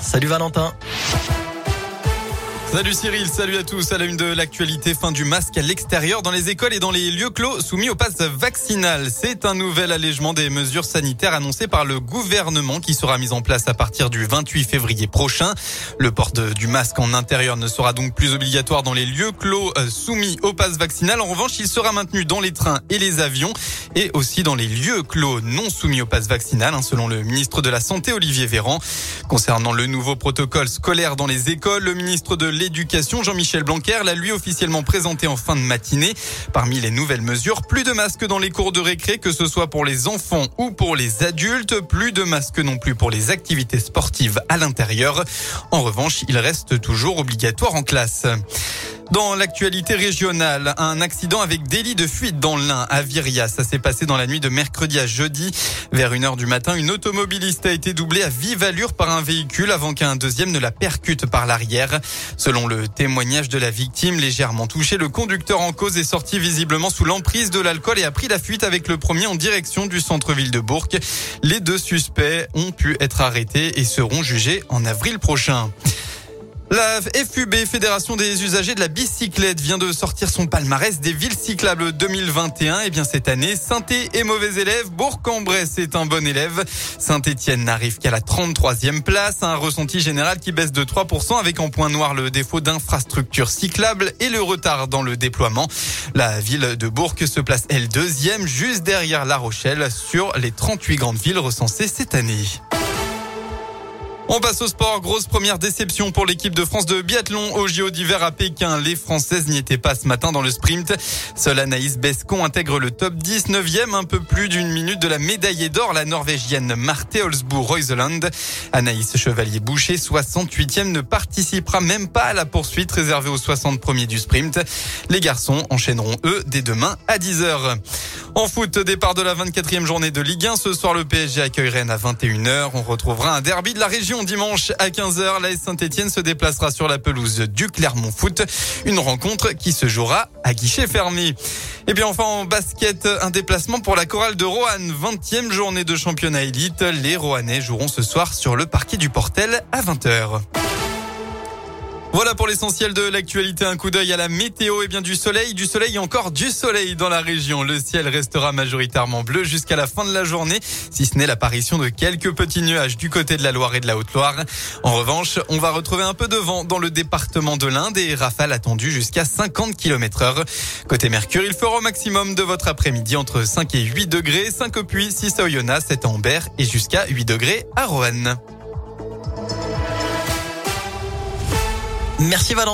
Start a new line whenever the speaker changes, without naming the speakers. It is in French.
Salut Valentin.
Salut Cyril, salut à tous. À de l'actualité, fin du masque à l'extérieur dans les écoles et dans les lieux clos soumis au pass vaccinal. C'est un nouvel allègement des mesures sanitaires annoncé par le gouvernement qui sera mis en place à partir du 28 février prochain. Le port du masque en intérieur ne sera donc plus obligatoire dans les lieux clos euh, soumis au pass vaccinal. En revanche, il sera maintenu dans les trains et les avions et aussi dans les lieux clos non soumis au pass vaccinal, hein, selon le ministre de la Santé Olivier Véran. Concernant le nouveau protocole scolaire dans les écoles, le ministre de l'éducation, Jean-Michel Blanquer, l'a lui officiellement présenté en fin de matinée. Parmi les nouvelles mesures, plus de masques dans les cours de récré, que ce soit pour les enfants ou pour les adultes. Plus de masques non plus pour les activités sportives à l'intérieur. En revanche, il reste toujours obligatoire en classe. Dans l'actualité régionale, un accident avec délit de fuite dans l'Ain à Viria. Ça s'est passé dans la nuit de mercredi à jeudi. Vers une heure du matin, une automobiliste a été doublée à vive allure par un véhicule avant qu'un deuxième ne la percute par l'arrière. Selon le témoignage de la victime, légèrement touché, le conducteur en cause est sorti visiblement sous l'emprise de l'alcool et a pris la fuite avec le premier en direction du centre-ville de Bourg. Les deux suspects ont pu être arrêtés et seront jugés en avril prochain. La FUB, Fédération des usagers de la bicyclette, vient de sortir son palmarès des villes cyclables 2021. Et eh bien cette année, saint est mauvais élève, Bourg-en-Bresse est un bon élève. Saint-Étienne n'arrive qu'à la 33e place, un ressenti général qui baisse de 3% avec en point noir le défaut d'infrastructures cyclables et le retard dans le déploiement. La ville de Bourg se place elle deuxième, juste derrière La Rochelle, sur les 38 grandes villes recensées cette année. On passe au sport. Grosse première déception pour l'équipe de France de biathlon au JO d'hiver à Pékin. Les Françaises n'y étaient pas ce matin dans le sprint. Seule Anaïs Bescon intègre le top 10, 9e, un peu plus d'une minute de la médaillée d'or, la norvégienne Marte Holzbourg-Reuseland. Anaïs Chevalier-Boucher, 68e, ne participera même pas à la poursuite réservée aux 60 premiers du sprint. Les garçons enchaîneront eux dès demain à 10h. En foot, départ de la 24e journée de Ligue 1. Ce soir, le PSG accueille Rennes à 21h. On retrouvera un derby de la région dimanche à 15h. La Saint-Etienne se déplacera sur la pelouse du Clermont Foot. Une rencontre qui se jouera à guichet fermé. Et bien enfin en basket, un déplacement pour la chorale de Roanne. 20e journée de championnat élite. Les Roannais joueront ce soir sur le parquet du Portel à 20h. Voilà pour l'essentiel de l'actualité. Un coup d'œil à la météo et bien du soleil, du soleil et encore du soleil dans la région. Le ciel restera majoritairement bleu jusqu'à la fin de la journée, si ce n'est l'apparition de quelques petits nuages du côté de la Loire et de la Haute-Loire. En revanche, on va retrouver un peu de vent dans le département de l'Inde et rafales attendues jusqu'à 50 km heure. Côté Mercure, il fera au maximum de votre après-midi entre 5 et 8 degrés, 5 au Puy, 6 à Oyonnax, 7 à Ambert et jusqu'à 8 degrés à Roanne.
Merci Valentin.